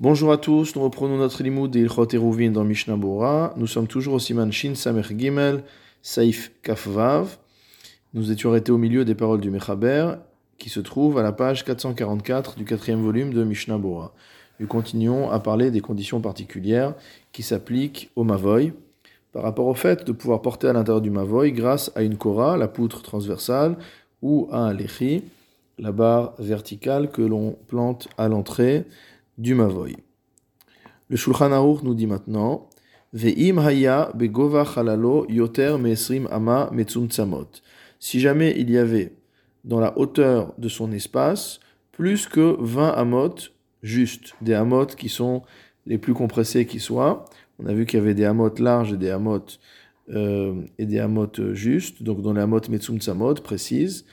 Bonjour à tous, nous reprenons notre limoud de Ilchot Eruvin dans Mishnah Bora. Nous sommes toujours au Siman Shin Samech Gimel, Saif Kafvav. Nous étions arrêtés au milieu des paroles du Mechaber, qui se trouve à la page 444 du quatrième volume de Mishnah Bora. Nous continuons à parler des conditions particulières qui s'appliquent au Mavoy, par rapport au fait de pouvoir porter à l'intérieur du Mavoy grâce à une Kora, la poutre transversale, ou à un Lechi, la barre verticale que l'on plante à l'entrée du Mavoy. Le Shulchan Aruch nous dit maintenant Ve'im haya begova halalo yoter me'esrim ama metzum Si jamais il y avait dans la hauteur de son espace plus que 20 amot juste, des amot qui sont les plus compressés qui soient. On a vu qu'il y avait des amot larges et des amot euh, et des amot justes, donc dans les amot metzum tsamot précises.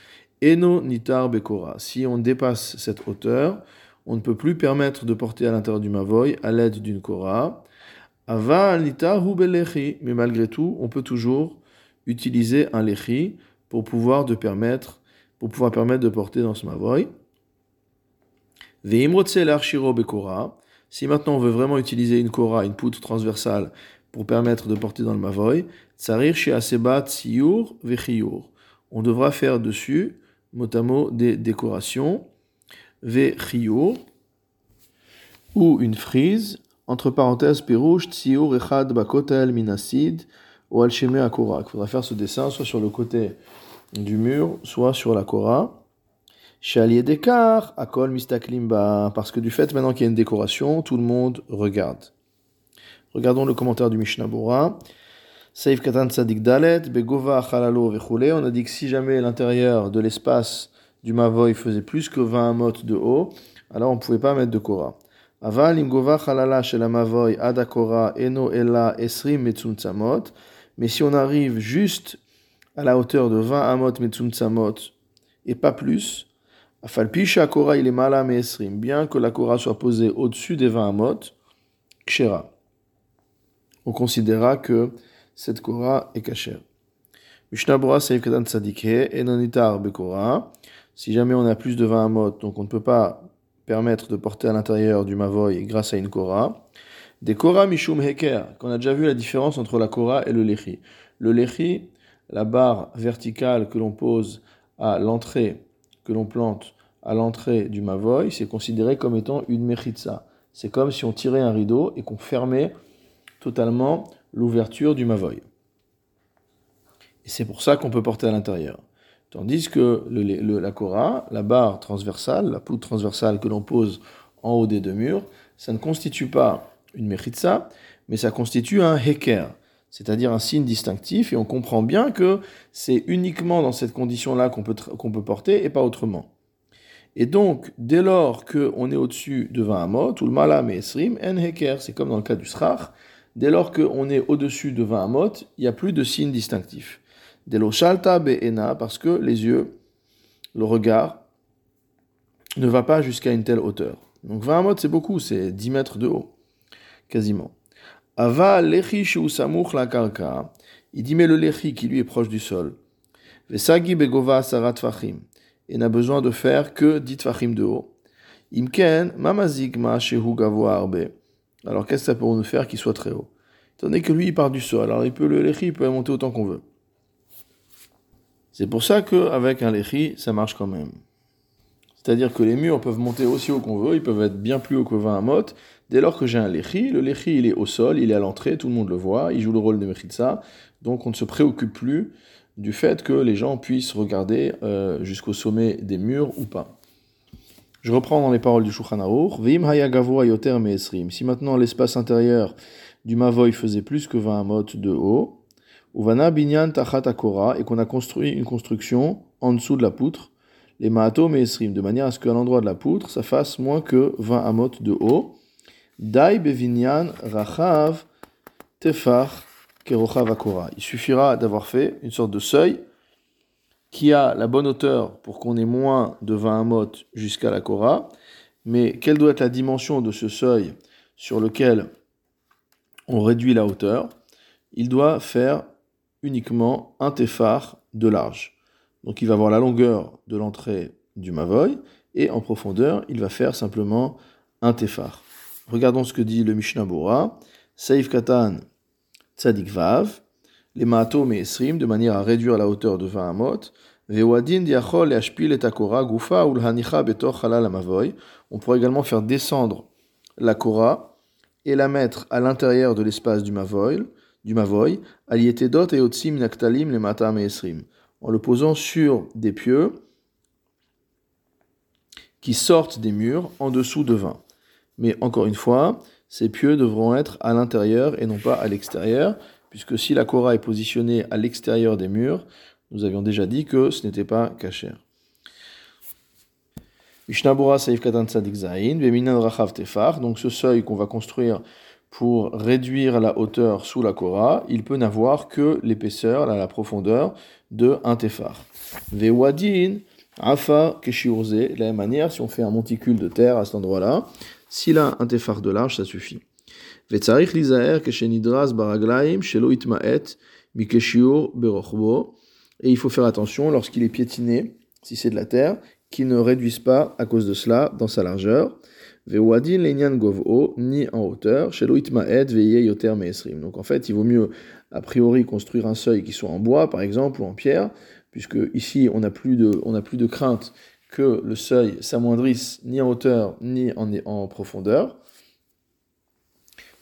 Eno nitar bekora. Si on dépasse cette hauteur, on ne peut plus permettre de porter à l'intérieur du mavoy à l'aide d'une kora. Ava nitar ou mais malgré tout, on peut toujours utiliser un lechi pour pouvoir de permettre pour pouvoir permettre de porter dans ce mavoy. Si maintenant on veut vraiment utiliser une kora, une poutre transversale pour permettre de porter dans le mavoy, tsarir chez asebat siyur On devra faire dessus mot des décorations, ou une frise, entre parenthèses, perouche, tsiur, echad, bakotel, minasid, ou alcheme akora. Il faudra faire ce dessin soit sur le côté du mur, soit sur la kora. Chalier d'écart, akol mistaklimba, parce que du fait maintenant qu'il y a une décoration, tout le monde regarde. Regardons le commentaire du Mishnah Bora. Saif Katan Sadik Dalet, Begova Halalo. On a dit que si jamais l'intérieur de l'espace du Mavoy faisait plus que 20 mot de haut, alors on ne pouvait pas mettre de Kora. Aval Imgova Halala Shela Mavoy Adakora Eno Ella Esrim Metzum Tzamot. Mais si on arrive juste à la hauteur de 20 amot Metzum Tzamot et pas plus, Afalpisha Kora il est mala Esrim, bien que la Kora soit posée au-dessus des 20 amot, Kshera. On considérera que cette Kora est cachère. Mishnah Bora Seif Kedan Tzadikhe, Bekora. Si jamais on a plus de 20 amot, donc on ne peut pas permettre de porter à l'intérieur du Mavoy grâce à une Kora. Des Kora Mishum Heker, qu'on a déjà vu la différence entre la Kora et le Lechi. Le Lechi, la barre verticale que l'on pose à l'entrée, que l'on plante à l'entrée du Mavoy, c'est considéré comme étant une Mechitza. C'est comme si on tirait un rideau et qu'on fermait totalement l'ouverture du mavoy. Et c'est pour ça qu'on peut porter à l'intérieur. Tandis que le, la kora, la barre transversale, la poutre transversale que l'on pose en haut des deux murs, ça ne constitue pas une mechitza, mais ça constitue un heker, c'est-à-dire un signe distinctif, et on comprend bien que c'est uniquement dans cette condition-là qu'on peut, qu'on peut porter et pas autrement. Et donc, dès lors qu'on est au-dessus de 20 amot, ou le malam et esrim, en heker, c'est comme dans le cas du srach, Dès lors qu'on est au-dessus de 20 amot, il n'y a plus de signe distinctif. Delo shalta be'ena, parce que les yeux, le regard, ne va pas jusqu'à une telle hauteur. Donc 20 amot, c'est beaucoup, c'est 10 mètres de haut, quasiment. Ava lechi samuch la karka. Il dit, mais le lechi qui lui est proche du sol. Vesagi begova sarat fachim. Et n'a besoin de faire que 10 fachim de haut. Imken mamazigma shehu gavoa arbe. Alors qu'est-ce que ça peut nous faire qu'il soit très haut? Donné que lui, il part du sol, alors il peut, le lechi peut monter autant qu'on veut. C'est pour ça qu'avec un lechi, ça marche quand même. C'est-à-dire que les murs peuvent monter aussi haut qu'on veut, ils peuvent être bien plus haut que 20 mot. Dès lors que j'ai un lechi, le lechi il est au sol, il est à l'entrée, tout le monde le voit, il joue le rôle de mechitza, donc on ne se préoccupe plus du fait que les gens puissent regarder euh, jusqu'au sommet des murs ou pas. Je reprends dans les paroles du Shulchan Si maintenant l'espace intérieur du Mavoy faisait plus que 20 mot de haut, Uvana binyan tachat et qu'on a construit une construction en dessous de la poutre, les Maato Meesrim, de manière à ce qu'à l'endroit de la poutre, ça fasse moins que 20 amot de haut. Dai bevinyan rachav tefar kerochav akora. Il suffira d'avoir fait une sorte de seuil qui a la bonne hauteur pour qu'on ait moins de 20 mot jusqu'à la Kora, mais quelle doit être la dimension de ce seuil sur lequel on réduit la hauteur? Il doit faire uniquement un téphar de large. Donc il va avoir la longueur de l'entrée du Mavoy, et en profondeur, il va faire simplement un téphar. regardons ce que dit le Mishnah Bora. Saif Katan Tzadik Vav, les Maato Esrim, de manière à réduire la hauteur de 20 amot. Vewadin diachol et ashpil et akora gufa ul hanicha betoch halal amavoy. On pourrait également faire descendre la kora et la mettre à l'intérieur de l'espace du mavoy, du mavoy, alietedot et otsim naktalim les mata esrim, en le posant sur des pieux qui sortent des murs en dessous de 20. Mais encore une fois, ces pieux devront être à l'intérieur et non pas à l'extérieur, puisque si la Korah est positionnée à l'extérieur des murs, nous avions déjà dit que ce n'était pas Tefar, donc ce seuil qu'on va construire pour réduire la hauteur sous la Korah, il peut n'avoir que l'épaisseur, la profondeur de un Tefar. Vewadin, Afa Keshiurze, de la même manière, si on fait un monticule de terre à cet endroit-là, s'il a un Tefar de large, ça suffit. Vetzarich Lizaer Keshenidras Baraglaim, Shelo Itmaet, Berochbo, et il faut faire attention lorsqu'il est piétiné, si c'est de la terre, qu'il ne réduise pas à cause de cela dans sa largeur. Ni en hauteur. Donc en fait, il vaut mieux a priori construire un seuil qui soit en bois, par exemple, ou en pierre, puisque ici on n'a plus de, on plus de crainte que le seuil s'amoindrisse ni en hauteur ni en, en profondeur.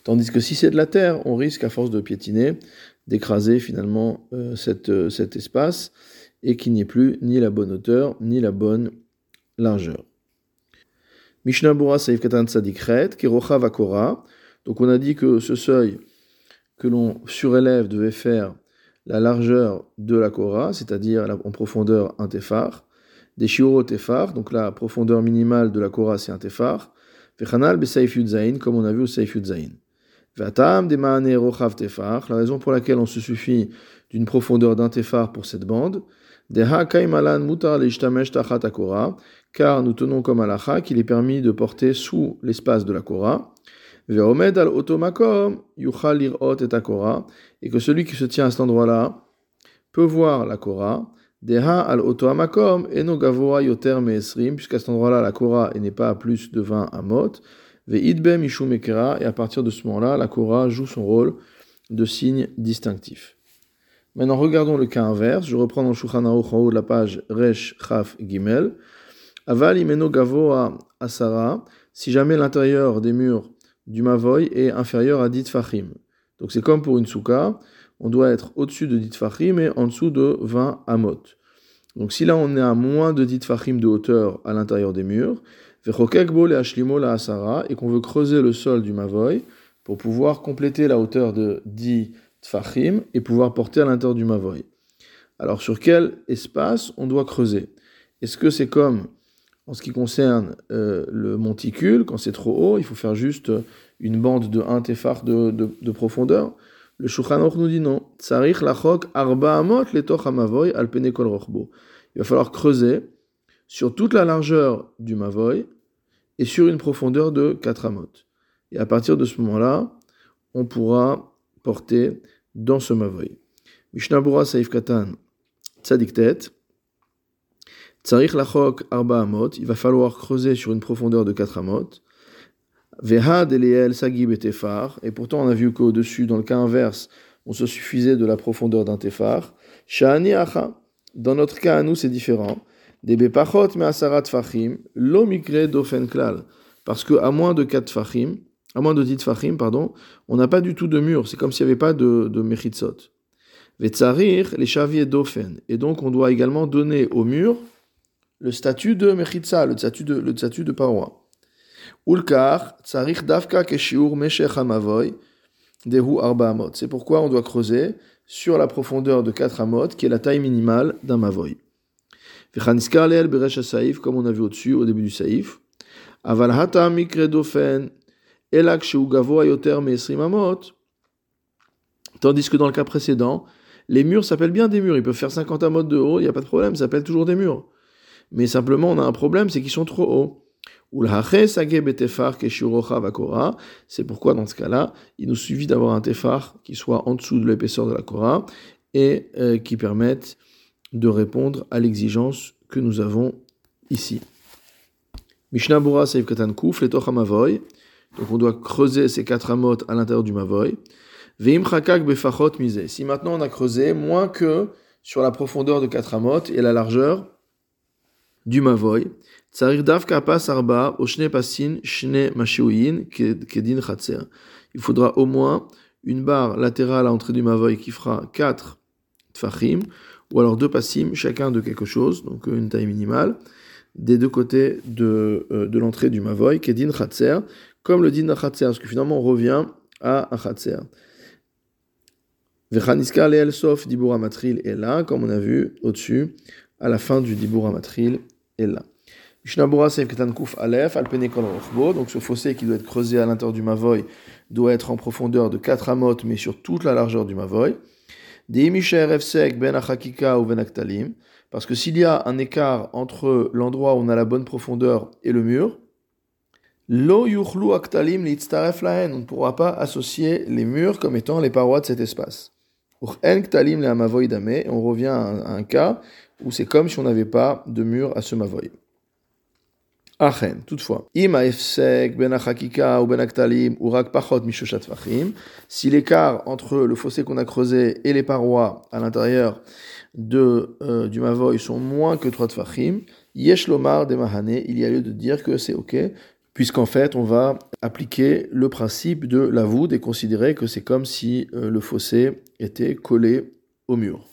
Tandis que si c'est de la terre, on risque à force de piétiner d'écraser finalement euh, cette, euh, cet espace et qu'il n'y ait plus ni la bonne hauteur ni la bonne largeur. Mishnah Bura Saif Katan Tzadikret, Kirocha Vakora. Donc on a dit que ce seuil que l'on surélève devait faire la largeur de la Kora, c'est-à-dire en profondeur un tefar. Des shiuro tefar, donc la profondeur minimale de la Kora c'est un tefar. Vechanal Besaif Yudzain, comme on a vu au Saif Yudzain. La raison pour laquelle on se suffit d'une profondeur d'un tefar pour cette bande, car nous tenons comme alacha qu'il est permis de porter sous l'espace de la Kora, et que celui qui se tient à cet endroit-là peut voir la Kora, al puisqu'à cet endroit-là la n'est pas à plus de 20 amot, et à partir de ce moment-là, la Korah joue son rôle de signe distinctif. Maintenant, regardons le cas inverse. Je reprends dans Shulchan en haut de la page Resh Chaf Gimel. Aval imeno gavoa asara, si jamais l'intérieur des murs du Mavoy est inférieur à dit fachim. Donc c'est comme pour une souka, on doit être au-dessus de dit fachim et en dessous de 20 amot. Donc si là on est à moins de dit fachim de hauteur à l'intérieur des murs, et qu'on veut creuser le sol du Mavoy pour pouvoir compléter la hauteur de 10 tfachim et pouvoir porter à l'intérieur du Mavoy. Alors sur quel espace on doit creuser? Est-ce que c'est comme en ce qui concerne euh, le monticule, quand c'est trop haut, il faut faire juste une bande de 1 tefar de, de, profondeur? Le Shulchan nous dit non. lachok arba amot letoch al rochbo. Il va falloir creuser sur toute la largeur du Mavoy et sur une profondeur de 4 amot. Et à partir de ce moment-là, on pourra porter dans ce Mavoy. Mishnabura Saif Katan Tzadiktet. Tsarich Lachok Arba Amot. Il va falloir creuser sur une profondeur de 4 amot. Veha Deleel Sagib et Tefar. Et pourtant, on a vu qu'au-dessus, dans le cas inverse, on se suffisait de la profondeur d'un Tefar. Shani Acha. Dans notre cas, à nous, c'est différent. Des bepachot me asarat fachim, lo mikre dofen klal. Parce que à moins de 4 fachim, à moins de 10 fachim, pardon, on n'a pas du tout de mur. C'est comme s'il n'y avait pas de, de mechitsot. Vetzarir, les chaviers dofen. Et donc on doit également donner au mur le statut de mechitza, le statut de, le statut de paroi. Ulkar, tsarich davka keshiur meshech hamavoy, dehu arba amot. C'est pourquoi on doit creuser sur la profondeur de 4 amot, qui est la taille minimale d'un mavoy comme on a vu au-dessus, au début du saïf. Tandis que dans le cas précédent, les murs s'appellent bien des murs. Ils peuvent faire 50 amot de haut, il n'y a pas de problème, ça s'appelle toujours des murs. Mais simplement, on a un problème, c'est qu'ils sont trop hauts. C'est pourquoi dans ce cas-là, il nous suffit d'avoir un tefar qui soit en dessous de l'épaisseur de la Korah et euh, qui permette de répondre à l'exigence que nous avons ici. Mishnah Bura Katan Hamavoy, Donc on doit creuser ces quatre amotes à l'intérieur du mavoy. Veim chakak befachot misé. Si maintenant on a creusé moins que sur la profondeur de quatre amotes et la largeur du mavoy, tsarir dav kapas arba pasin shne kedin. Il faudra au moins une barre latérale à l'entrée du mavoy qui fera 4 tfachim, ou alors deux passim, chacun de quelque chose, donc une taille minimale, des deux côtés de, euh, de l'entrée du mavoy, kedin chatser, comme le din chatser, parce que finalement on revient à un chatser. Vechaniska leel sof dibur matril est là, comme on a vu au-dessus, à la fin du dibur matril est là. Mishnabura seif ketan kuf alef, alpene kol rochbo, donc ce fossé qui doit être creusé à l'intérieur du mavoy doit être en profondeur de 4 amot, mais sur toute la largeur du mavoy. Efsek ben achakika ou ben aktalim, parce que s'il y a un écart entre l'endroit où on a la bonne profondeur et le mur, on ne pourra pas associer les murs comme étant les parois de cet espace. On revient à un cas où c'est comme si on n'avait pas de mur à ce mavoy. Achen, toutefois, ben ben si l'écart entre le fossé qu'on a creusé et les parois à l'intérieur de, euh, du mavoy sont moins que 3 tfachim, yesh lomar de mahane, il y a lieu de dire que c'est ok, puisqu'en fait on va appliquer le principe de la voûte et considérer que c'est comme si euh, le fossé était collé au mur.